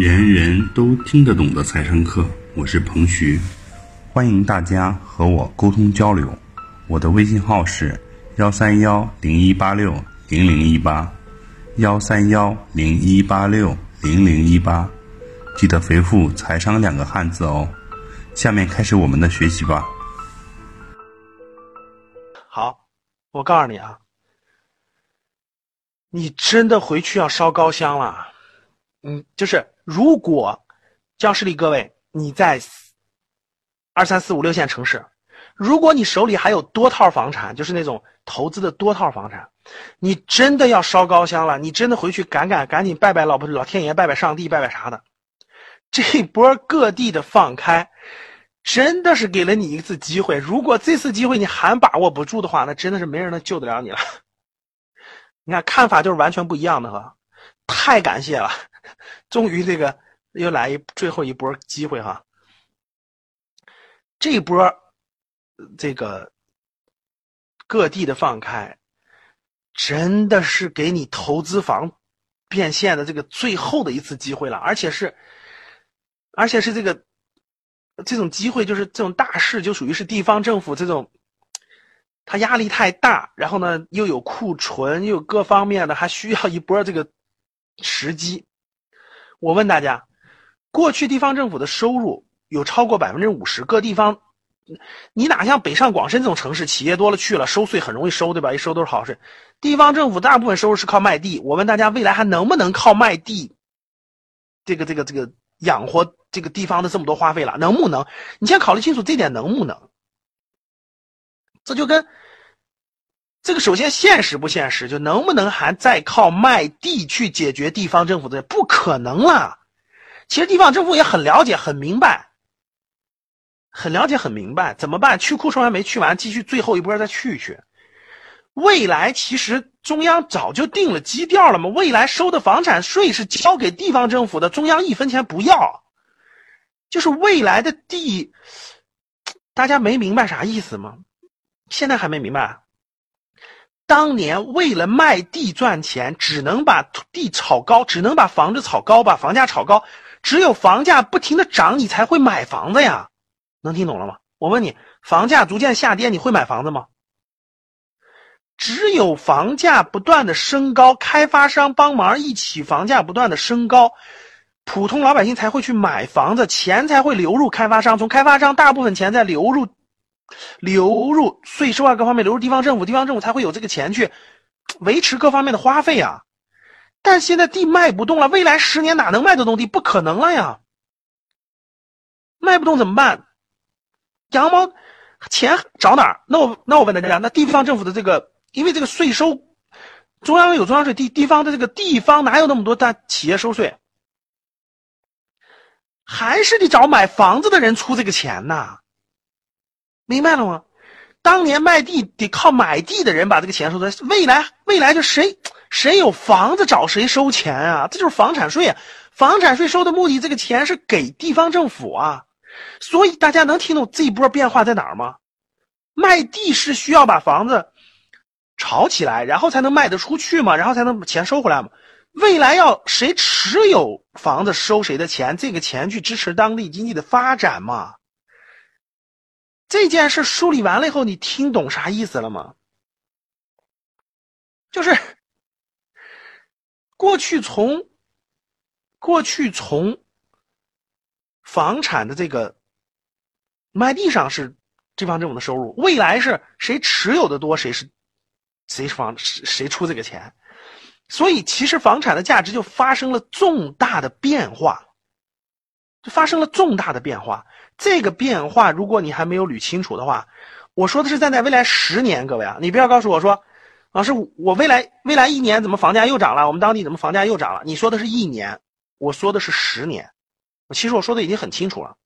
人人都听得懂的财商课，我是彭徐，欢迎大家和我沟通交流。我的微信号是幺三幺零一八六零零一八，幺三幺零一八六零零一八，记得回复“财商”两个汉字哦。下面开始我们的学习吧。好，我告诉你啊，你真的回去要烧高香了。嗯，就是如果教室里各位你在二三四五六线城市，如果你手里还有多套房产，就是那种投资的多套房产，你真的要烧高香了。你真的回去赶赶赶紧拜拜老婆老天爷，拜拜上帝，拜拜啥的。这波各地的放开，真的是给了你一次机会。如果这次机会你还把握不住的话，那真的是没人能救得了你了。你看看法就是完全不一样的哈，太感谢了。终于，这个又来一最后一波机会哈。这波这个各地的放开，真的是给你投资房变现的这个最后的一次机会了，而且是，而且是这个这种机会，就是这种大事，就属于是地方政府这种，他压力太大，然后呢又有库存，又有各方面的，还需要一波这个时机。我问大家，过去地方政府的收入有超过百分之五十，各地方，你哪像北上广深这种城市，企业多了去了，收税很容易收，对吧？一收都是好税。地方政府大部分收入是靠卖地。我问大家，未来还能不能靠卖地，这个这个这个养活这个地方的这么多花费了？能不能？你先考虑清楚这点能不能？这就跟。这个首先现实不现实，就能不能还再靠卖地去解决地方政府的？不可能了。其实地方政府也很了解、很明白，很了解、很明白怎么办？去库存还没去完，继续最后一波再去去。未来其实中央早就定了基调了嘛，未来收的房产税是交给地方政府的，中央一分钱不要。就是未来的地，大家没明白啥意思吗？现在还没明白。当年为了卖地赚钱，只能把土地炒高，只能把房子炒高，把房价炒高。只有房价不停的涨，你才会买房子呀。能听懂了吗？我问你，房价逐渐下跌，你会买房子吗？只有房价不断的升高，开发商帮忙一起，房价不断的升高，普通老百姓才会去买房子，钱才会流入开发商，从开发商大部分钱再流入。流入税收啊，各方面流入地方政府，地方政府才会有这个钱去维持各方面的花费啊。但现在地卖不动了，未来十年哪能卖得动地？不可能了呀！卖不动怎么办？羊毛钱找哪儿？那我那我问大家，那地方政府的这个，因为这个税收，中央有中央税，地地方的这个地方哪有那么多大企业收税？还是得找买房子的人出这个钱呐。明白了吗？当年卖地得靠买地的人把这个钱收的，未来未来就谁谁有房子找谁收钱啊，这就是房产税啊！房产税收的目的，这个钱是给地方政府啊，所以大家能听懂这一波变化在哪儿吗？卖地是需要把房子炒起来，然后才能卖得出去嘛，然后才能把钱收回来嘛。未来要谁持有房子收谁的钱，这个钱去支持当地经济的发展嘛。这件事梳理完了以后，你听懂啥意思了吗？就是过去从过去从房产的这个卖地上是地方政府的收入，未来是谁持有的多，谁是谁房谁出这个钱，所以其实房产的价值就发生了重大的变化，就发生了重大的变化。这个变化，如果你还没有捋清楚的话，我说的是站在未来十年，各位啊，你不要告诉我说，老师，我未来未来一年怎么房价又涨了？我们当地怎么房价又涨了？你说的是一年，我说的是十年，其实我说的已经很清楚了，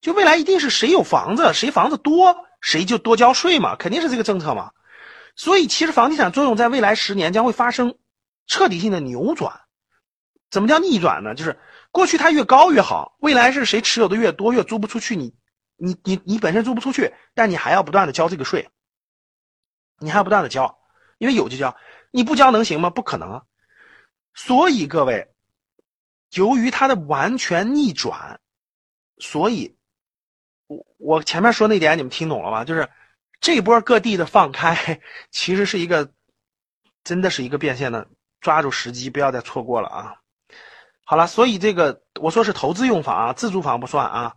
就未来一定是谁有房子，谁房子多，谁就多交税嘛，肯定是这个政策嘛。所以其实房地产作用在未来十年将会发生彻底性的扭转。怎么叫逆转呢？就是。过去它越高越好，未来是谁持有的越多越租不出去，你，你你你本身租不出去，但你还要不断的交这个税，你还要不断的交，因为有就交，你不交能行吗？不可能啊！所以各位，由于它的完全逆转，所以，我我前面说那点你们听懂了吗？就是这波各地的放开，其实是一个，真的是一个变现的，抓住时机，不要再错过了啊！好了，所以这个我说是投资用房啊，自住房不算啊。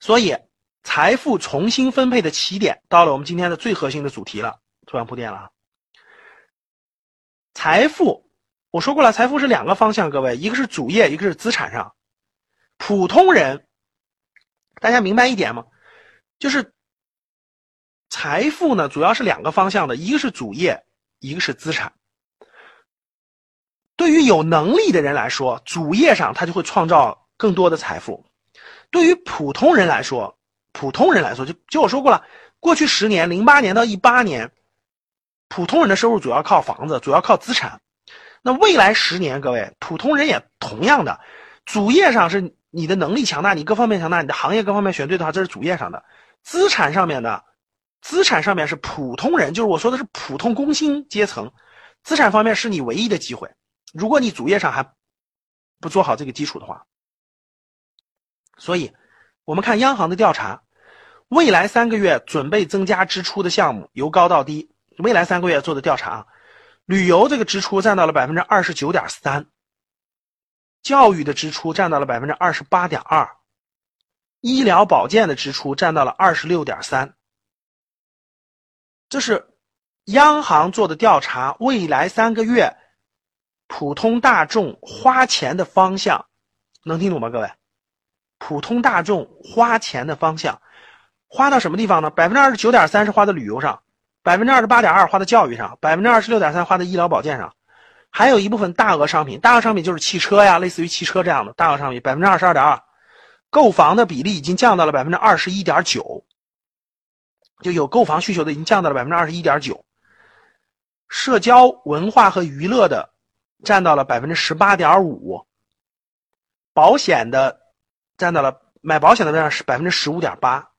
所以财富重新分配的起点到了我们今天的最核心的主题了，突然铺垫了。财富，我说过了，财富是两个方向，各位，一个是主业，一个是资产上。普通人，大家明白一点吗？就是财富呢，主要是两个方向的，一个是主业，一个是资产。对于有能力的人来说，主业上他就会创造更多的财富；对于普通人来说，普通人来说，就就我说过了，过去十年，零八年到一八年。普通人的收入主要靠房子，主要靠资产。那未来十年，各位普通人也同样的，主业上是你的能力强大，你各方面强大，你的行业各方面选对的话，这是主业上的。资产上面的，资产上面是普通人，就是我说的是普通工薪阶层。资产方面是你唯一的机会。如果你主业上还不做好这个基础的话，所以我们看央行的调查，未来三个月准备增加支出的项目由高到低。未来三个月做的调查啊，旅游这个支出占到了百分之二十九点三，教育的支出占到了百分之二十八点二，医疗保健的支出占到了二十六点三。这是央行做的调查，未来三个月普通大众花钱的方向，能听懂吗？各位，普通大众花钱的方向，花到什么地方呢？百分之二十九点三是花在旅游上。百分之二十八点二花在教育上，百分之二十六点三花在医疗保健上，还有一部分大额商品，大额商品就是汽车呀，类似于汽车这样的大额商品，百分之二十二点二，购房的比例已经降到了百分之二十一点九，就有购房需求的已经降到了百分之二十一点九，社交文化和娱乐的占到了百分之十八点五，保险的占到了买保险的占是百分之十五点八。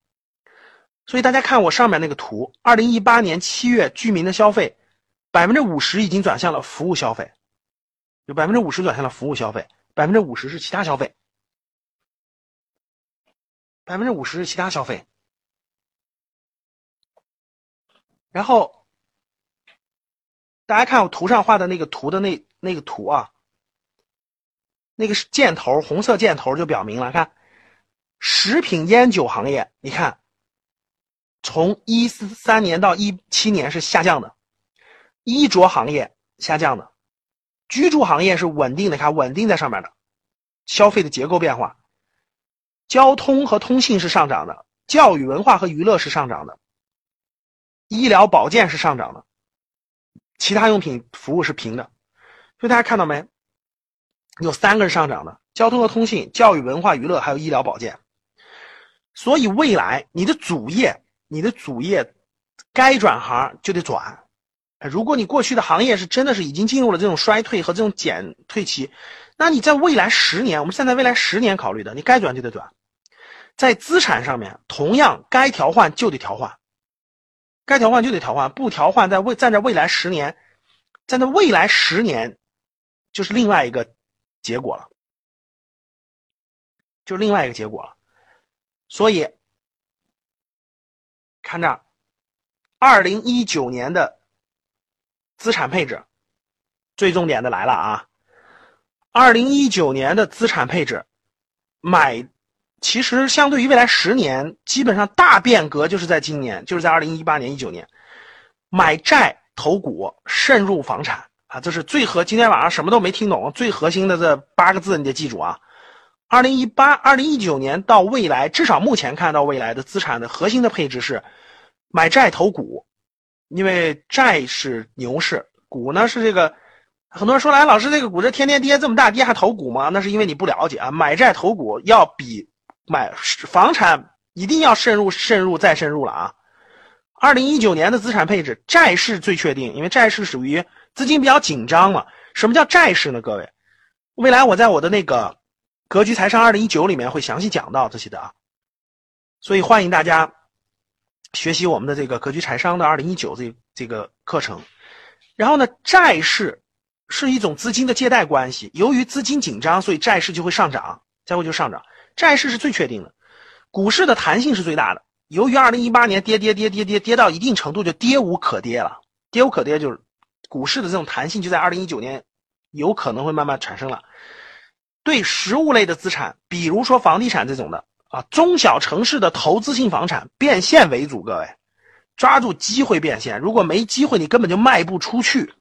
所以大家看我上面那个图，二零一八年七月居民的消费，百分之五十已经转向了服务消费，有百分之五十转向了服务消费，百分之五十是其他消费，百分之五十是其他消费。然后大家看我图上画的那个图的那那个图啊，那个箭头，红色箭头就表明了，看食品烟酒行业，你看。从一四三年到一七年是下降的，衣着行业下降的，居住行业是稳定的，看稳定在上面的，消费的结构变化，交通和通信是上涨的，教育文化和娱乐是上涨的，医疗保健是上涨的，其他用品服务是平的，所以大家看到没？有三个是上涨的，交通和通信、教育文化娱乐还有医疗保健，所以未来你的主业。你的主业该转行就得转，如果你过去的行业是真的是已经进入了这种衰退和这种减退期，那你在未来十年，我们现在未来十年考虑的，你该转就得转。在资产上面，同样该调换就得调换，该调换就得调换，不调换在未站在未来十年，站在未来十年就是另外一个结果了，就是另外一个结果了，所以。看这，二零一九年的资产配置，最重点的来了啊！二零一九年的资产配置，买，其实相对于未来十年，基本上大变革就是在今年，就是在二零一八年、一九年，买债投股，慎入房产啊！这是最核，今天晚上什么都没听懂，最核心的这八个字你得记住啊！二零一八、二零一九年到未来，至少目前看到未来的资产的核心的配置是。买债投股，因为债是牛市，股呢是这个。很多人说来，老师这个股这天天跌这么大跌还投股吗？那是因为你不了解啊。买债投股要比买房产一定要慎入、慎入再慎入了啊。二零一九年的资产配置，债市最确定，因为债市属于资金比较紧张了。什么叫债市呢？各位，未来我在我的那个格局财商二零一九里面会详细讲到这些的啊。所以欢迎大家。学习我们的这个格局财商的二零一九这这个课程，然后呢，债市是一种资金的借贷关系，由于资金紧张，所以债市就会上涨，再会就上涨。债市是最确定的，股市的弹性是最大的。由于二零一八年跌跌跌跌跌跌到一定程度就跌无可跌了，跌无可跌就是股市的这种弹性就在二零一九年有可能会慢慢产生了。对实物类的资产，比如说房地产这种的啊，中小城市的投资性房产变现为主，各位抓住机会变现，如果没机会，你根本就卖不出去。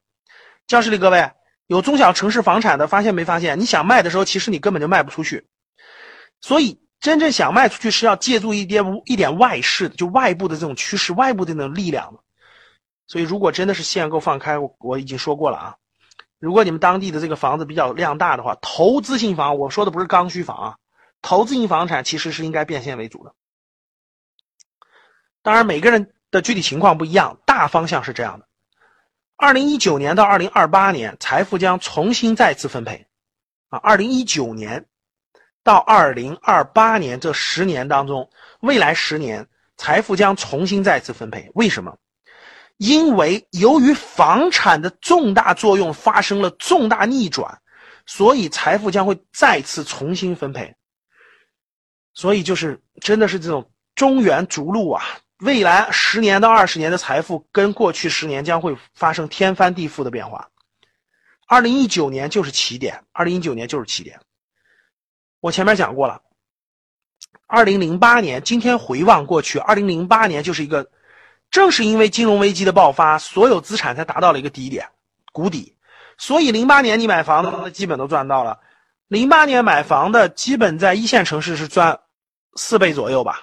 教室里各位有中小城市房产的，发现没发现？你想卖的时候，其实你根本就卖不出去，所以。真正想卖出去是要借助一点一点外势，就外部的这种趋势、外部的那种力量。所以，如果真的是限购放开，我我已经说过了啊。如果你们当地的这个房子比较量大的话，投资性房，我说的不是刚需房啊，投资性房产其实是应该变现为主的。当然，每个人的具体情况不一样，大方向是这样的：二零一九年到二零二八年，财富将重新再次分配啊。二零一九年。到二零二八年这十年当中，未来十年财富将重新再次分配。为什么？因为由于房产的重大作用发生了重大逆转，所以财富将会再次重新分配。所以就是真的是这种中原逐鹿啊！未来十年到二十年的财富跟过去十年将会发生天翻地覆的变化。二零一九年就是起点，二零一九年就是起点。我前面讲过了，二零零八年，今天回望过去，二零零八年就是一个，正是因为金融危机的爆发，所有资产才达到了一个低点，谷底，所以零八年你买房的基本都赚到了，零八年买房的基本在一线城市是赚四倍左右吧，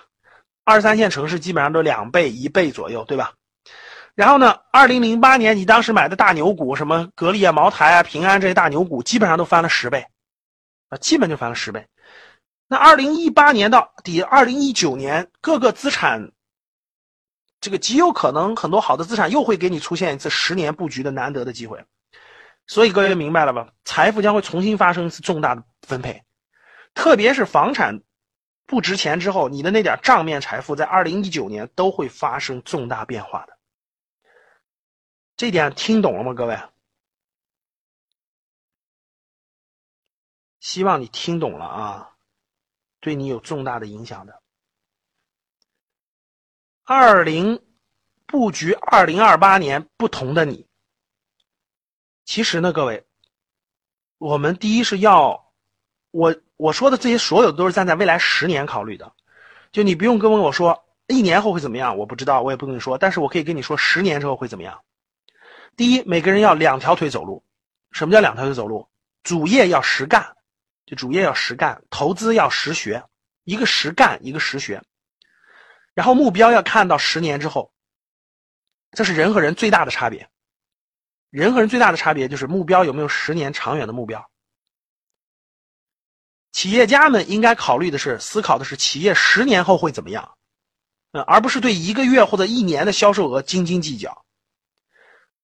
二三线城市基本上都两倍一倍左右，对吧？然后呢，二零零八年你当时买的大牛股，什么格力啊、茅台啊、平安这些大牛股，基本上都翻了十倍。啊，基本就翻了十倍。那二零一八年到底，二零一九年各个资产，这个极有可能很多好的资产又会给你出现一次十年布局的难得的机会。所以各位明白了吧？财富将会重新发生一次重大的分配，特别是房产不值钱之后，你的那点账面财富在二零一九年都会发生重大变化的。这点听懂了吗，各位？希望你听懂了啊，对你有重大的影响的。二零布局二零二八年不同的你，其实呢，各位，我们第一是要我我说的这些所有都是站在未来十年考虑的，就你不用跟我说一年后会怎么样，我不知道，我也不跟你说，但是我可以跟你说十年之后会怎么样。第一，每个人要两条腿走路。什么叫两条腿走路？主业要实干。就主业要实干，投资要实学，一个实干，一个实学，然后目标要看到十年之后，这是人和人最大的差别。人和人最大的差别就是目标有没有十年长远的目标。企业家们应该考虑的是，思考的是企业十年后会怎么样，嗯，而不是对一个月或者一年的销售额斤斤计较。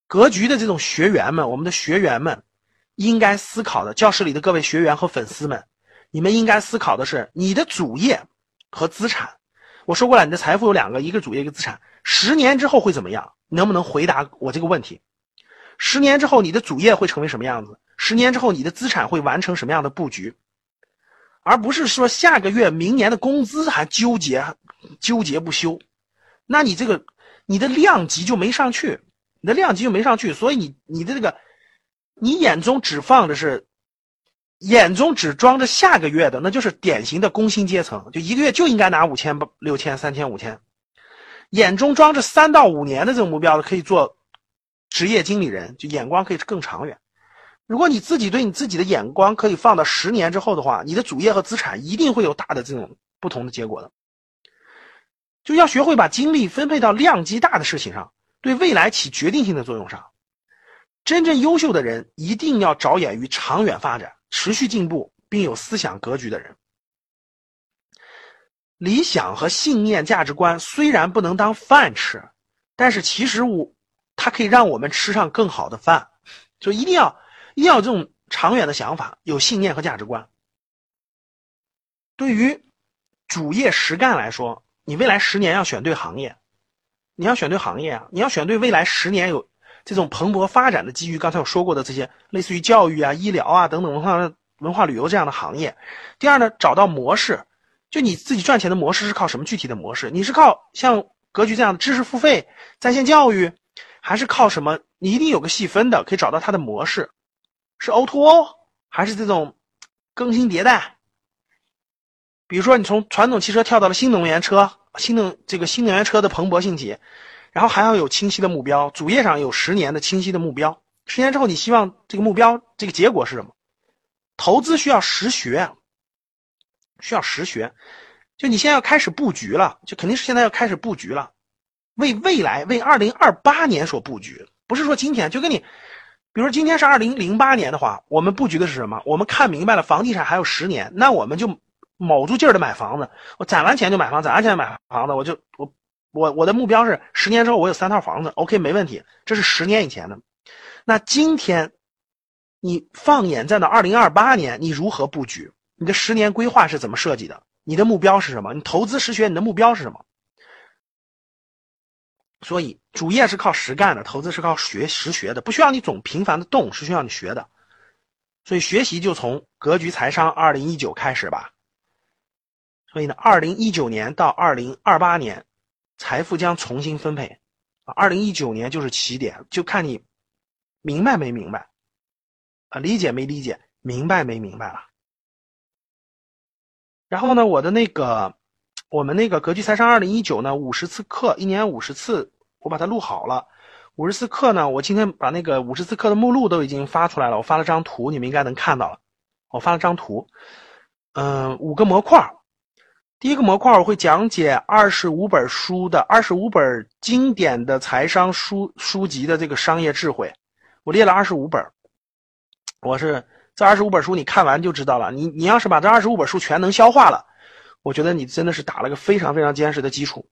格局的这种学员们，我们的学员们。应该思考的，教室里的各位学员和粉丝们，你们应该思考的是你的主业和资产。我说过了，你的财富有两个，一个主业，一个资产。十年之后会怎么样？能不能回答我这个问题？十年之后你的主业会成为什么样子？十年之后你的资产会完成什么样的布局？而不是说下个月、明年的工资还纠结纠结不休，那你这个你的量级就没上去，你的量级就没上去，所以你你的这个。你眼中只放的是，眼中只装着下个月的，那就是典型的工薪阶层，就一个月就应该拿五千、六千、三千、五千。眼中装着三到五年的这种目标的，可以做职业经理人，就眼光可以更长远。如果你自己对你自己的眼光可以放到十年之后的话，你的主业和资产一定会有大的这种不同的结果的。就要学会把精力分配到量级大的事情上，对未来起决定性的作用上。真正优秀的人一定要着眼于长远发展、持续进步，并有思想格局的人。理想和信念、价值观虽然不能当饭吃，但是其实我它可以让我们吃上更好的饭。就一定要要有这种长远的想法，有信念和价值观。对于主业实干来说，你未来十年要选对行业，你要选对行业啊，你要选对未来十年有。这种蓬勃发展的基于刚才我说过的这些类似于教育啊、医疗啊等等文化文化旅游这样的行业。第二呢，找到模式，就你自己赚钱的模式是靠什么具体的模式？你是靠像格局这样的知识付费、在线教育，还是靠什么？你一定有个细分的，可以找到它的模式，是 O2O 还是这种更新迭代？比如说，你从传统汽车跳到了新能源车，新能这个新能源车的蓬勃兴起，然后还要有清晰的目标，主页上有十年的清晰的目标。十年之后，你希望这个目标这个结果是什么？投资需要实学，需要实学。就你现在要开始布局了，就肯定是现在要开始布局了，为未来为二零二八年所布局，不是说今天就跟你，比如今天是二零零八年的话，我们布局的是什么？我们看明白了房地产还有十年，那我们就。卯住劲儿的买房子，我攒完钱就买房，攒完钱买房子，我就我我我的目标是十年之后我有三套房子，OK 没问题，这是十年以前的。那今天，你放眼在那二零二八年，你如何布局？你的十年规划是怎么设计的？你的目标是什么？你投资实学，你的目标是什么？所以主业是靠实干的，投资是靠学实学的，不需要你总频繁的动，是需要你学的。所以学习就从格局财商二零一九开始吧。所以呢，二零一九年到二零二八年，财富将重新分配，啊，二零一九年就是起点，就看你明白没明白，啊，理解没理解，明白没明白了。然后呢，我的那个，我们那个格局财商二零一九呢，五十次课，一年五十次，我把它录好了。五十次课呢，我今天把那个五十次课的目录都已经发出来了，我发了张图，你们应该能看到了。我发了张图，嗯，五个模块。第一个模块我会讲解二十五本书的二十五本经典的财商书书籍的这个商业智慧，我列了二十五本。我是这二十五本书你看完就知道了。你你要是把这二十五本书全能消化了，我觉得你真的是打了个非常非常坚实的基础，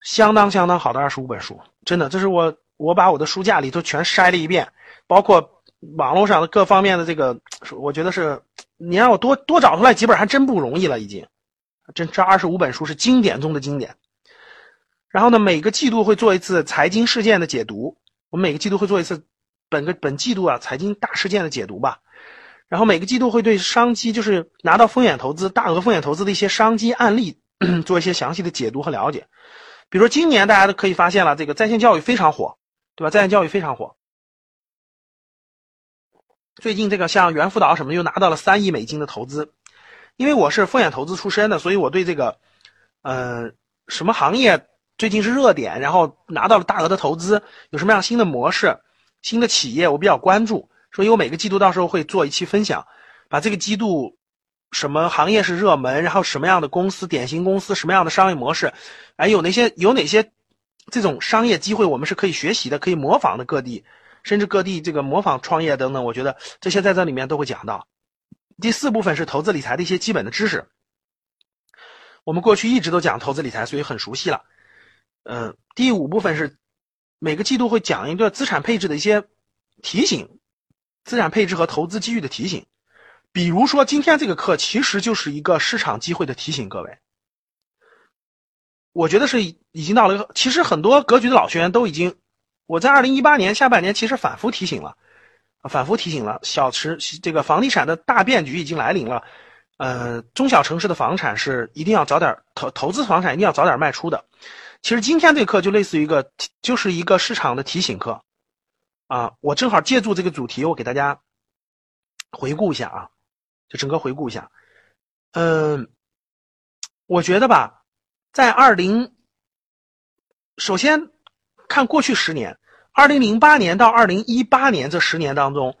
相当相当好的二十五本书，真的，这是我我把我的书架里头全筛了一遍，包括网络上的各方面的这个，我觉得是你让我多多找出来几本还真不容易了，已经。这这二十五本书是经典中的经典，然后呢，每个季度会做一次财经事件的解读。我们每个季度会做一次本个本季度啊财经大事件的解读吧。然后每个季度会对商机，就是拿到风险投资、大额风险投资的一些商机案例，做一些详细的解读和了解。比如说今年大家都可以发现了，这个在线教育非常火，对吧？在线教育非常火。最近这个像猿辅导什么又拿到了三亿美金的投资。因为我是风险投资出身的，所以我对这个，呃，什么行业最近是热点，然后拿到了大额的投资，有什么样新的模式、新的企业，我比较关注。所以我每个季度到时候会做一期分享，把这个季度什么行业是热门，然后什么样的公司、典型公司、什么样的商业模式，哎，有哪些有哪些这种商业机会，我们是可以学习的、可以模仿的。各地甚至各地这个模仿创业等等，我觉得这些在这里面都会讲到。第四部分是投资理财的一些基本的知识。我们过去一直都讲投资理财，所以很熟悉了。嗯，第五部分是每个季度会讲一个资产配置的一些提醒，资产配置和投资机遇的提醒。比如说今天这个课其实就是一个市场机会的提醒，各位。我觉得是已经到了，其实很多格局的老学员都已经，我在二零一八年下半年其实反复提醒了。反复提醒了，小池这个房地产的大变局已经来临了，呃，中小城市的房产是一定要早点投投资房产，一定要早点卖出的。其实今天这课就类似于一个，就是一个市场的提醒课，啊，我正好借助这个主题，我给大家回顾一下啊，就整个回顾一下，嗯，我觉得吧，在二零，首先看过去十年。二零零八年到二零一八年这十年当中，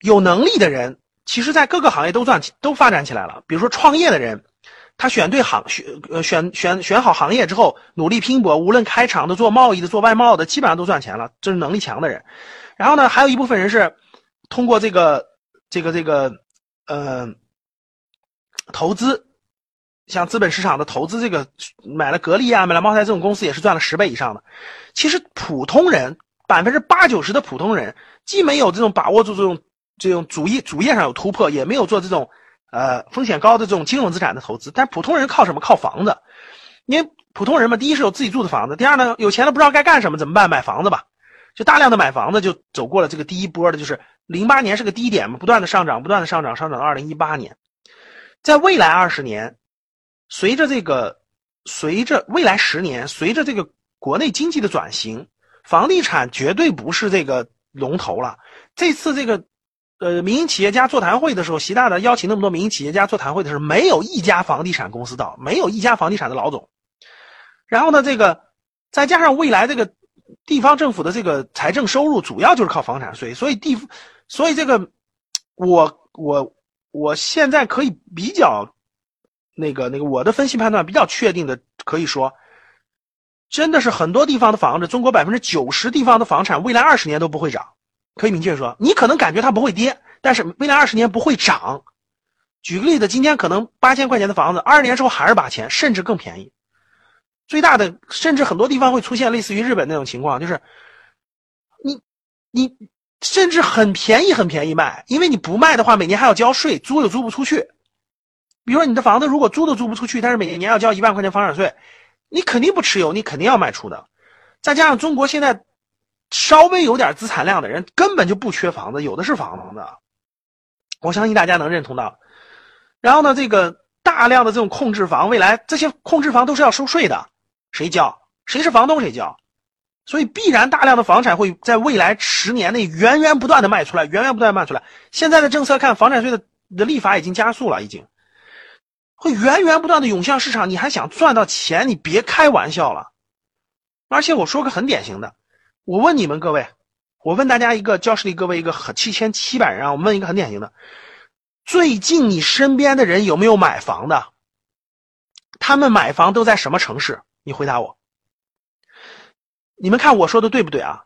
有能力的人，其实在各个行业都赚都发展起来了。比如说创业的人，他选对行选选选选好行业之后，努力拼搏，无论开厂的、做贸易的、做外贸的，基本上都赚钱了。这是能力强的人。然后呢，还有一部分人是通过这个这个这个呃投资，像资本市场的投资，这个买了格力啊，买了茅台这种公司，也是赚了十倍以上的。其实普通人百分之八九十的普通人，既没有这种把握住这种这种主业主业上有突破，也没有做这种呃风险高的这种金融资产的投资。但普通人靠什么？靠房子。因为普通人嘛，第一是有自己住的房子，第二呢，有钱了不知道该干什么，怎么办？买房子吧。就大量的买房子就走过了这个第一波的，就是零八年是个低点嘛，不断的上涨，不断的上涨，上涨到二零一八年，在未来二十年，随着这个，随着未来十年，随着这个国内经济的转型，房地产绝对不是这个龙头了。这次这个。呃，民营企业家座谈会的时候，习大大邀请那么多民营企业家座谈会的时候，没有一家房地产公司到，没有一家房地产的老总。然后呢，这个再加上未来这个地方政府的这个财政收入主要就是靠房产税，所以地，所以这个我我我现在可以比较那个那个我的分析判断比较确定的，可以说，真的是很多地方的房子，中国百分之九十地方的房产未来二十年都不会涨。可以明确说，你可能感觉它不会跌，但是未来二十年不会涨。举个例子，今天可能八千块钱的房子，二十年之后还是八千，甚至更便宜。最大的，甚至很多地方会出现类似于日本那种情况，就是你你甚至很便宜很便宜卖，因为你不卖的话，每年还要交税，租又租不出去。比如说你的房子如果租都租不出去，但是每年要交一万块钱房产税，你肯定不持有，你肯定要卖出的。再加上中国现在。稍微有点资产量的人根本就不缺房子，有的是房子，我相信大家能认同到。然后呢，这个大量的这种控制房，未来这些控制房都是要收税的，谁交？谁是房东谁交？所以必然大量的房产会在未来十年内源源不断的卖出来，源源不断的卖出来。现在的政策看，房产税的的立法已经加速了，已经会源源不断的涌向市场。你还想赚到钱？你别开玩笑了。而且我说个很典型的。我问你们各位，我问大家一个教室里各位一个很七千七百人啊，我问一个很典型的，最近你身边的人有没有买房的？他们买房都在什么城市？你回答我。你们看我说的对不对啊？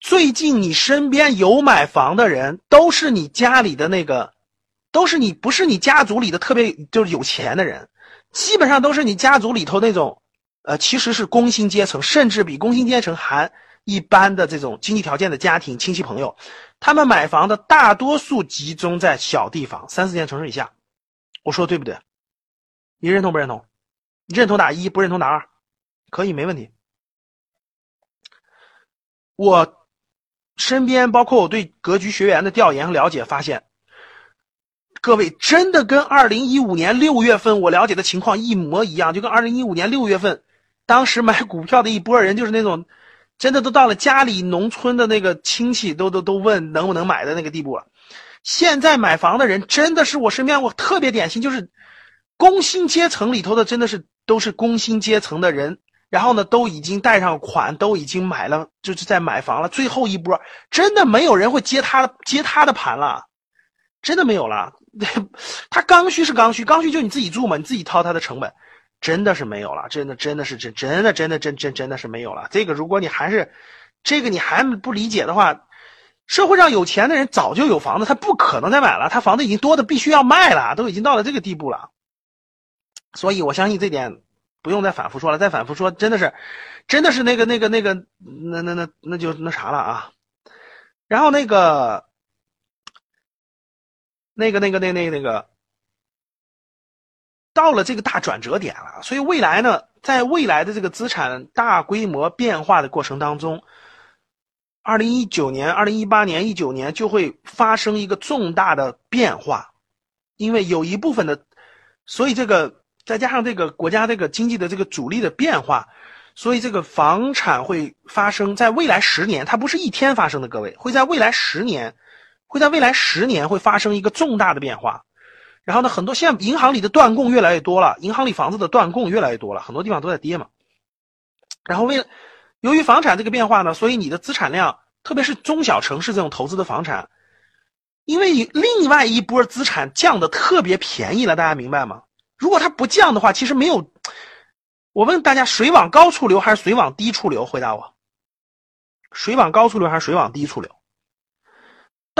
最近你身边有买房的人，都是你家里的那个，都是你不是你家族里的特别就是有钱的人，基本上都是你家族里头那种，呃，其实是工薪阶层，甚至比工薪阶层还。一般的这种经济条件的家庭亲戚朋友，他们买房的大多数集中在小地方，三四线城市以下。我说的对不对？你认同不认同？认同打一，不认同打二，可以没问题。我身边包括我对格局学员的调研和了解发现，各位真的跟二零一五年六月份我了解的情况一模一样，就跟二零一五年六月份当时买股票的一波人，就是那种。真的都到了家里农村的那个亲戚都都都问能不能买的那个地步了。现在买房的人真的是我身边我特别典型，就是工薪阶层里头的，真的是都是工薪阶层的人。然后呢，都已经贷上款，都已经买了，就是在买房了。最后一波，真的没有人会接他接他的盘了，真的没有了。他刚需是刚需，刚需就你自己住嘛，你自己掏他的成本。真的是没有了，真的真的是真真的真的真真真的是没有了。这个如果你还是，这个你还不理解的话，社会上有钱的人早就有房子，他不可能再买了，他房子已经多的必须要卖了，都已经到了这个地步了。所以我相信这点不用再反复说了，再反复说真的是，真的是那个那个那个那那那那就那啥了啊。然后那个那个那个那那那个。到了这个大转折点了，所以未来呢，在未来的这个资产大规模变化的过程当中，二零一九年、二零一八年、一九年就会发生一个重大的变化，因为有一部分的，所以这个再加上这个国家这个经济的这个主力的变化，所以这个房产会发生在未来十年，它不是一天发生的，各位会在未来十年，会在未来十年会发生一个重大的变化。然后呢，很多现在银行里的断供越来越多了，银行里房子的断供越来越多了，很多地方都在跌嘛。然后为了由于房产这个变化呢，所以你的资产量，特别是中小城市这种投资的房产，因为另外一波资产降的特别便宜了，大家明白吗？如果它不降的话，其实没有。我问大家，水往高处流还是水往低处流？回答我，水往高处流还是水往低处流？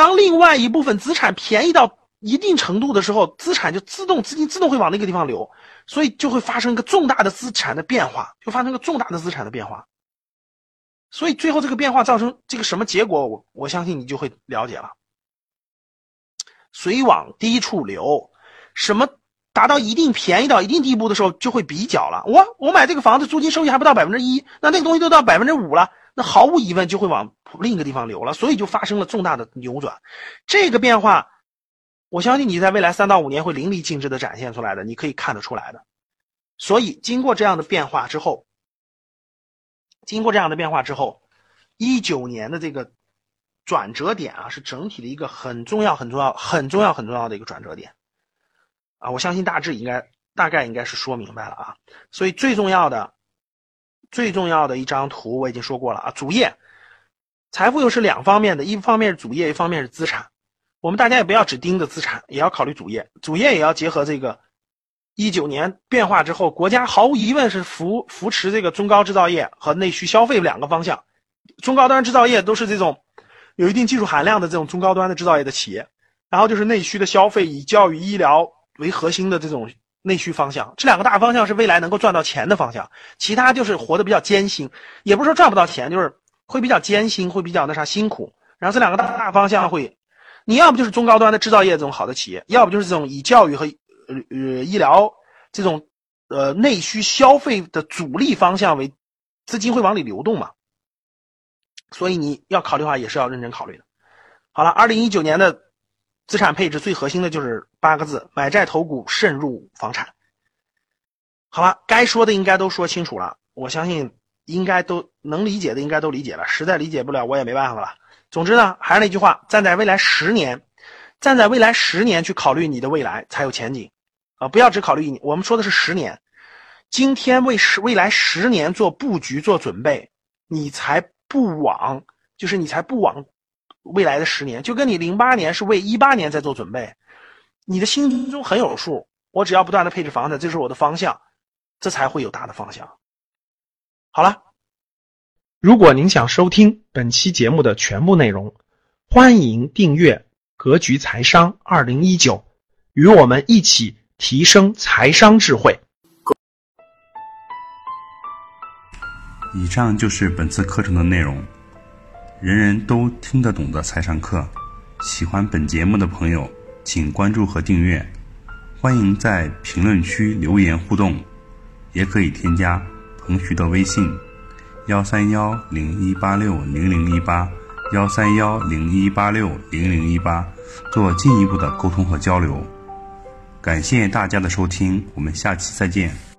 当另外一部分资产便宜到。一定程度的时候，资产就自动资金自动会往那个地方流，所以就会发生一个重大的资产的变化，就发生个重大的资产的变化。所以最后这个变化造成这个什么结果，我我相信你就会了解了。水往低处流，什么达到一定便宜到一定地步的时候，就会比较了。我我买这个房子租金收益还不到百分之一，那那个东西都到百分之五了。那毫无疑问就会往另一个地方流了，所以就发生了重大的扭转。这个变化，我相信你在未来三到五年会淋漓尽致的展现出来的，你可以看得出来的。所以经过这样的变化之后，经过这样的变化之后，一九年的这个转折点啊，是整体的一个很重要、很重要、很重要、很重要的一个转折点啊！我相信大致应该大概应该是说明白了啊。所以最重要的。最重要的一张图我已经说过了啊，主业，财富又是两方面的，一方面是主业，一方面是资产。我们大家也不要只盯着资产，也要考虑主业，主业也要结合这个一九年变化之后，国家毫无疑问是扶扶持这个中高制造业和内需消费两个方向。中高端制造业都是这种有一定技术含量的这种中高端的制造业的企业，然后就是内需的消费，以教育医疗为核心的这种。内需方向，这两个大方向是未来能够赚到钱的方向，其他就是活得比较艰辛，也不是说赚不到钱，就是会比较艰辛，会比较那啥辛苦。然后这两个大大方向会，你要不就是中高端的制造业这种好的企业，要不就是这种以教育和呃呃医疗这种呃内需消费的主力方向为资金会往里流动嘛。所以你要考虑的话，也是要认真考虑的。好了，二零一九年的。资产配置最核心的就是八个字：买债投股，慎入房产。好了，该说的应该都说清楚了，我相信应该都能理解的应该都理解了，实在理解不了我也没办法了。总之呢，还是那句话，站在未来十年，站在未来十年去考虑你的未来才有前景啊！不要只考虑一，我们说的是十年，今天为十未来十年做布局做准备，你才不往，就是你才不往。未来的十年，就跟你零八年是为一八年在做准备，你的心中很有数。我只要不断的配置房子，这是我的方向，这才会有大的方向。好了，如果您想收听本期节目的全部内容，欢迎订阅《格局财商二零一九》，与我们一起提升财商智慧。以上就是本次课程的内容。人人都听得懂的财商课，喜欢本节目的朋友，请关注和订阅。欢迎在评论区留言互动，也可以添加彭徐的微信：幺三幺零一八六零零一八幺三幺零一八六零零一八，做进一步的沟通和交流。感谢大家的收听，我们下期再见。